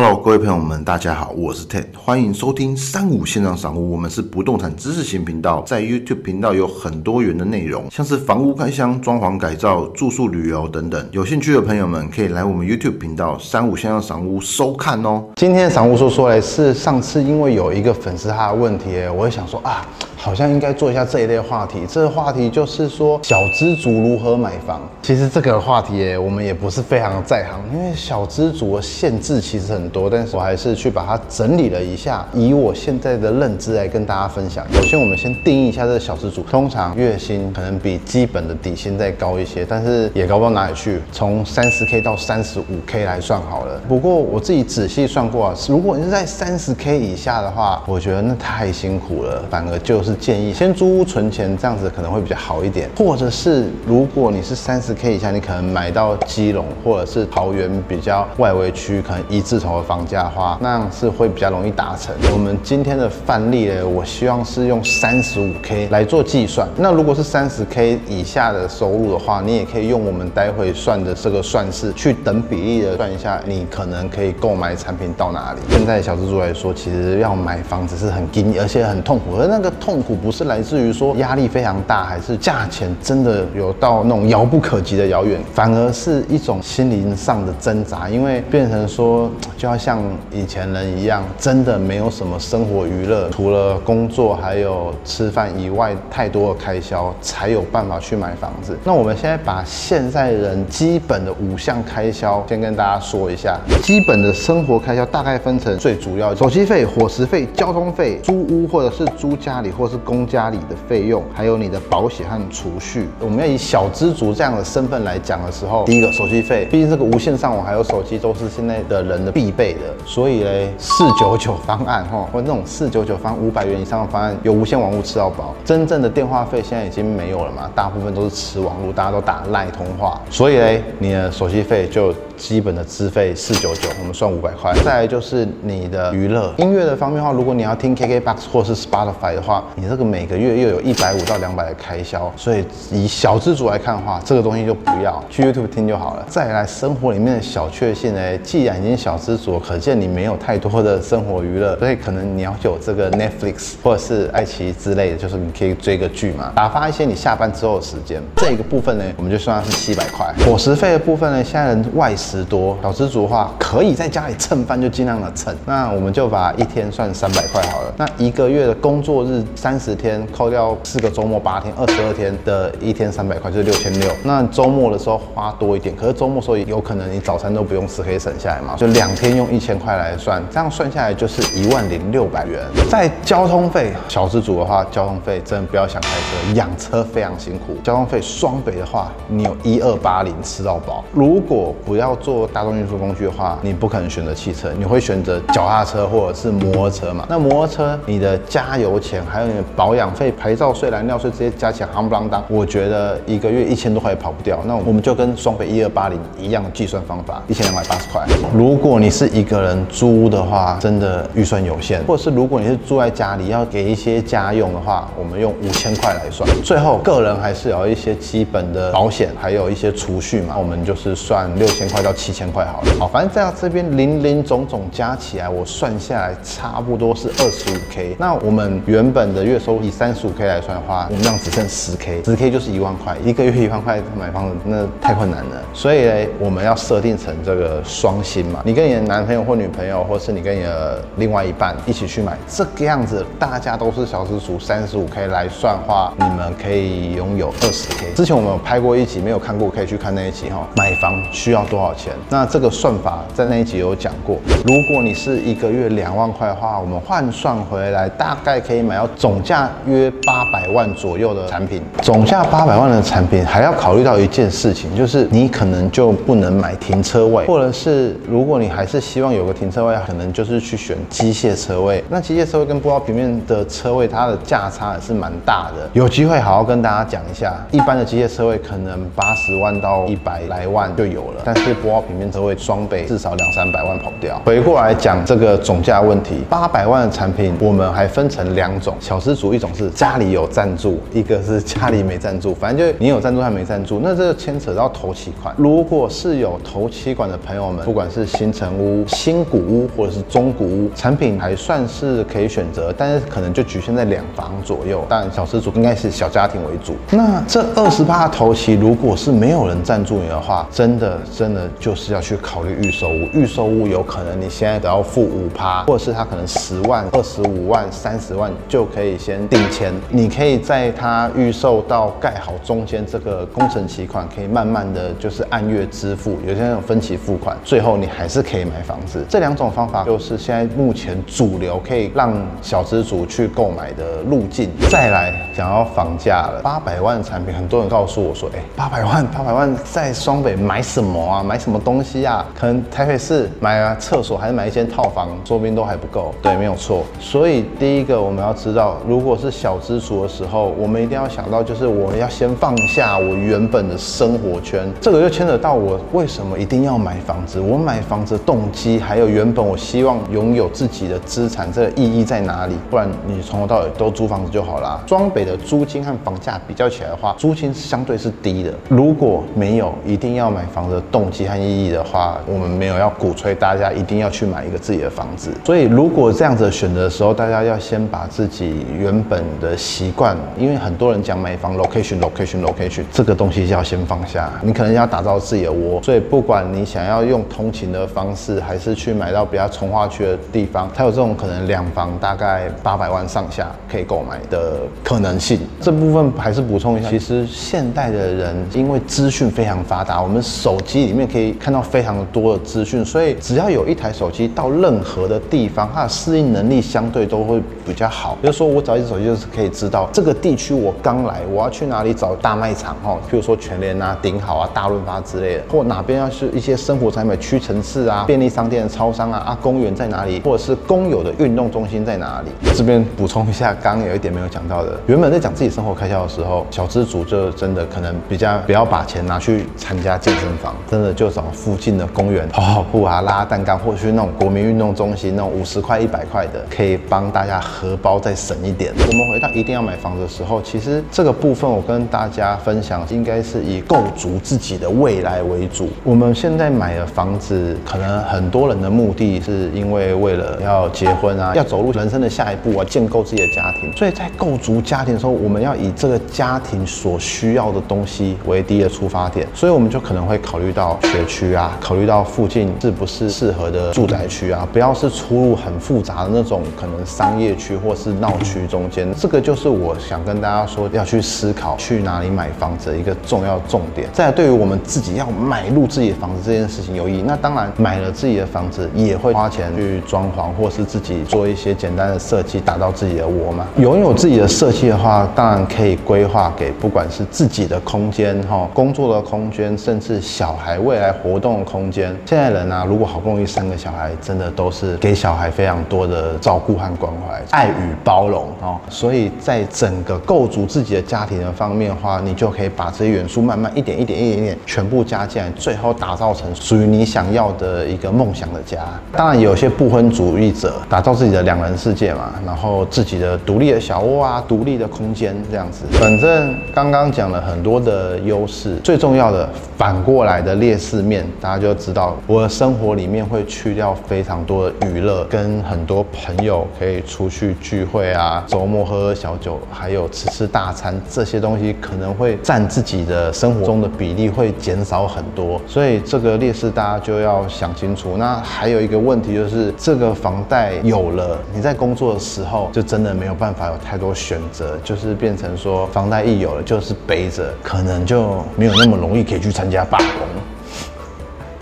Hello，各位朋友们，大家好，我是 Ted，欢迎收听三五线上赏屋。我们是不动产知识型频道，在 YouTube 频道有很多元的内容，像是房屋开箱、装潢改造、住宿旅游等等。有兴趣的朋友们可以来我们 YouTube 频道三五线上赏屋收看哦。今天的赏屋说说嘞，是上次因为有一个粉丝他的问题，我也想说啊。好像应该做一下这一类话题。这个话题就是说小资族如何买房。其实这个话题我们也不是非常在行，因为小资族的限制其实很多。但是我还是去把它整理了一下，以我现在的认知来跟大家分享。首先，我们先定义一下这个小资族，通常月薪可能比基本的底薪再高一些，但是也高不到哪里去。从三十 K 到三十五 K 来算好了。不过我自己仔细算过啊，如果你是在三十 K 以下的话，我觉得那太辛苦了，反而就是。是建议先租屋存钱，这样子可能会比较好一点。或者是如果你是三十 K 以下，你可能买到基隆或者是桃园比较外围区，可能一字头的房价的话，那样是会比较容易达成。我们今天的范例呢，我希望是用三十五 K 来做计算。那如果是三十 K 以下的收入的话，你也可以用我们待会算的这个算式去等比例的算一下，你可能可以购买产品到哪里。现在小资助来说，其实要买房子是很惊，而且很痛苦，而那个痛。痛苦不是来自于说压力非常大，还是价钱真的有到那种遥不可及的遥远，反而是一种心灵上的挣扎，因为变成说就要像以前人一样，真的没有什么生活娱乐，除了工作还有吃饭以外，太多的开销才有办法去买房子。那我们现在把现在人基本的五项开销先跟大家说一下，基本的生活开销大概分成最主要手机费、伙食费、交通费、租屋或者是租家里或。是公家里的费用，还有你的保险和储蓄。我们要以小资族这样的身份来讲的时候，第一个手机费，毕竟这个无线上网还有手机都是现在的人的必备的，所以嘞，四九九方案哈，或那种四九九方五百元以上的方案，有无线网络吃到饱。真正的电话费现在已经没有了嘛，大部分都是吃网络，大家都打赖通话，所以嘞，你的手机费就。基本的资费四九九，我们算五百块。再来就是你的娱乐音乐的方面的话，如果你要听 KKBOX 或是 Spotify 的话，你这个每个月又有一百五到两百的开销。所以以小资主来看的话，这个东西就不要去 YouTube 听就好了。再来生活里面的小确幸呢，既然已经小资主，可见你没有太多的生活娱乐，所以可能你要有这个 Netflix 或者是爱奇艺之类的，就是你可以追个剧嘛，打发一些你下班之后的时间。这个部分呢，我们就算是七百块。伙食费的部分呢，现在人外食。多小资族的话，可以在家里蹭饭就尽量的蹭。那我们就把一天算三百块好了。那一个月的工作日三十天，扣掉四个周末八天，二十二天的一天三百块就是六千六。那周末的时候花多一点，可是周末时候有可能你早餐都不用吃，可以省下来嘛。就两天用一千块来算，这样算下来就是一万零六百元。在交通费，小资族的话，交通费真的不要想开车，养车非常辛苦。交通费双北的话，你有一二八零吃到饱。如果不要。做大众运输工具的话，你不可能选择汽车，你会选择脚踏车或者是摩托车嘛？那摩托车你的加油钱，还有保养费、牌照税、燃料税这些加起来，夯不啷当，我觉得一个月一千多块也跑不掉。那我们就跟双北一二八零一样计算方法，一千两百八十块。如果你是一个人租的话，真的预算有限；或者是如果你是住在家里要给一些家用的话，我们用五千块来算。最后个人还是有一些基本的保险，还有一些储蓄嘛，我们就是算六千块到。七千块好了，好，反正在这边零零总总加起来，我算下来差不多是二十五 K。那我们原本的月收入以三十五 K 来算的话，我们这样只剩十 K，十 K 就是一万块，一个月一万块买房子那太困难了。所以呢，我们要设定成这个双薪嘛，你跟你的男朋友或女朋友，或是你跟你的另外一半一起去买，这个样子大家都是小资族，三十五 K 来算的话，你们可以拥有二十 K。之前我们有拍过一集，没有看过可以去看那一集哈。买房需要多少钱？那这个算法在那一集有讲过。如果你是一个月两万块的话，我们换算回来大概可以买到总总价约八百万左右的产品。总价八百万的产品还要考虑到一件事情，就是你可能就不能买停车位，或者是如果你还是希望有个停车位，可能就是去选机械车位。那机械车位跟波平面的车位，它的价差也是蛮大的。有机会好好跟大家讲一下，一般的机械车位可能八十万到一百来万就有了，但是多少平面车位双倍至少两三百万跑不掉。回过来讲这个总价问题，八百万的产品我们还分成两种，小小资主一种是家里有赞助，一个是家里没赞助，反正就你有赞助还没赞助，那这牵扯到头期款。如果是有头期款的朋友们，不管是新城屋、新古屋或者是中古屋，产品还算是可以选择，但是可能就局限在两房左右。但小资主应该是小家庭为主。那这二十八头期，如果是没有人赞助你的话，真的真的就是要去考虑预售屋。预售屋有可能你现在只要付五趴，或者是他可能十万、二十五万、三十万就可以可以先定签。你可以在它预售到盖好中间这个工程期款，可以慢慢的就是按月支付，有些那种分期付款，最后你还是可以买房子。这两种方法就是现在目前主流可以让小资主去购买的路径。再来讲到房价了，八百万的产品，很多人告诉我说，哎，八百万，八百万在双北买什么啊？买什么东西啊？可能台北市买啊厕所，还是买一间套房，说不定都还不够。对，没有错。所以第一个我们要知道，如果是小资族的时候，我们一定要想到，就是我要先放下我原本的生活圈。这个就牵扯到我为什么一定要买房子，我买房子的动机，还有原本我希望拥有自己的资产，这个意义在哪里？不然你从头到尾都租房子就好啦。双北的租金和房价比较起来的话，租金相对是低的。如果没有一定要买房的动机和意义的话，我们没有要鼓吹大家一定要去买一个自己的房子。所以如果这样子选择的时候，大家要先把自己原本的习惯，因为很多人讲买房 location location location 这个东西要先放下。你可能要打造自己的窝，所以不管你想要用通勤的方式，还是去买到比较从化区的地方，它有这种可能两房大概八百万上下可以购买的可能性。这部分还是补充一下，其实现代的人因为资讯非常发达，我们手机里面可以看到非常多的资讯，所以只要有一台手机到任何的地方，它的适应能力相对都会比较好。比如说我找一只手机就是可以知道这个地区我刚来，我要去哪里找大卖场哈，譬如说全联啊、顶好啊、大润发之类的，或哪边要是一些生活产品屈臣氏啊、便利商店、超商啊、啊公园在哪里，或者是公有的运动中心在哪里。这边补充一下，刚刚有一点没有讲到的，原本在讲自己生活开销的时候，小资族就真的可能比较不要把钱拿去参加健身房，真的就找附近的公园跑跑步啊、拉蛋糕，或者去那种国民运动中心那种五十块、一百块的，可以帮大家荷包再省一点。我们回到一定要买房子的时候，其实这个部分我跟大家分享，应该是以构筑自己的未来为主。我们现在买的房子，可能很多人的目的是因为为了要结婚啊，要走入人生的下一步啊，建构自己的家庭。所以在构筑家庭的时候，我们要以这个家庭所需要的东西为第一的出发点。所以我们就可能会考虑到学区啊，考虑到附近是不是适合的住宅区啊，不要是出入很复杂的那种可能商业区或是闹区中间。这个就是我想跟大家说，要去思考去哪里买房子的一个重要重点。再，对于我们自己要买入自己的房子这件事情有意义，那当然买了自己的房子也会花钱去装潢，或是自己做一些简单的设计，打造自己的窝嘛。拥有自己的设计话，当然可以规划给不管是自己的空间哈，工作的空间，甚至小孩未来活动的空间。现在人啊，如果好不容易生个小孩，真的都是给小孩非常多的照顾和关怀、爱与包容哦。所以在整个构筑自己的家庭的方面的话，你就可以把这些元素慢慢一点一点、一点一点全部加进来，最后打造成属于你想要的一个梦想的家。当然，有些不婚主义者打造自己的两人世界嘛，然后自己的独立的小窝啊、独立的空间这样子。反正刚刚讲了很多的优势，最重要的反过来的劣势面，大家就知道我的生活里面会去掉非常多的娱乐，跟很多朋友可以出去聚会啊，周末喝喝小酒，还有吃吃大餐，这些东西可能会占自己的生活中的比例会减少很多，所以这个劣势大家就要想清楚。那还有一个问题就是，这个房贷有了，你在工作的时候就真的没有办法有太多选择，就是变成说房贷一有了就是背着，可能就没有那么容易可以去参加罢工。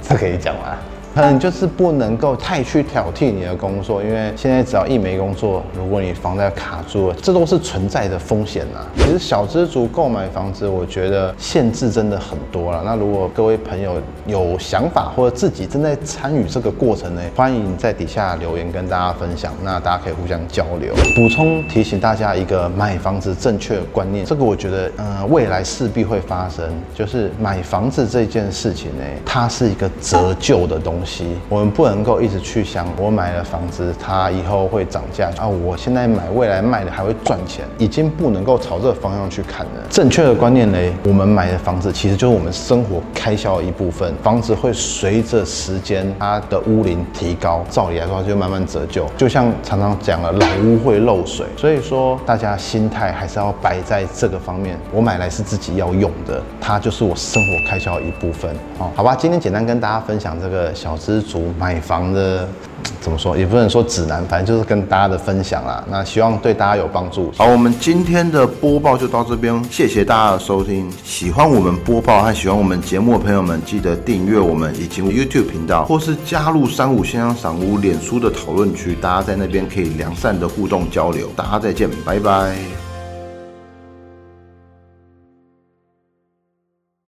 这可以讲吗？可能就是不能够太去挑剔你的工作，因为现在只要一没工作，如果你房贷卡住了，这都是存在的风险呐。其实小资族购买房子，我觉得限制真的很多了。那如果各位朋友有想法或者自己正在参与这个过程呢，欢迎在底下留言跟大家分享，那大家可以互相交流。补充提醒大家一个买房子正确的观念，这个我觉得，嗯，未来势必会发生，就是买房子这件事情呢，它是一个折旧的东西，我们不能够一直去想，我买了房子，它以后会涨价啊，我现在买，未来卖的还会赚钱，已经不能够朝这个方向去看了。正确的观念呢，我们买的房子其实就是我们生活开销的一部分，房子会随着时间它的屋龄提高，照理来说它就慢慢折旧，就像常常讲了，老屋会漏水，所以说大家心态还是要摆在这个方面，我买来是自己要用的，它就是我生活开销的一部分哦。好吧，今天简单跟大家分享这个小小资族买房的。怎么说也不能说指南，反正就是跟大家的分享啦。那希望对大家有帮助。好，我们今天的播报就到这边，谢谢大家的收听。喜欢我们播报和喜欢我们节目的朋友们，记得订阅我们以及 YouTube 频道，或是加入三五先生赏屋脸书的讨论区，大家在那边可以良善的互动交流。大家再见，拜拜。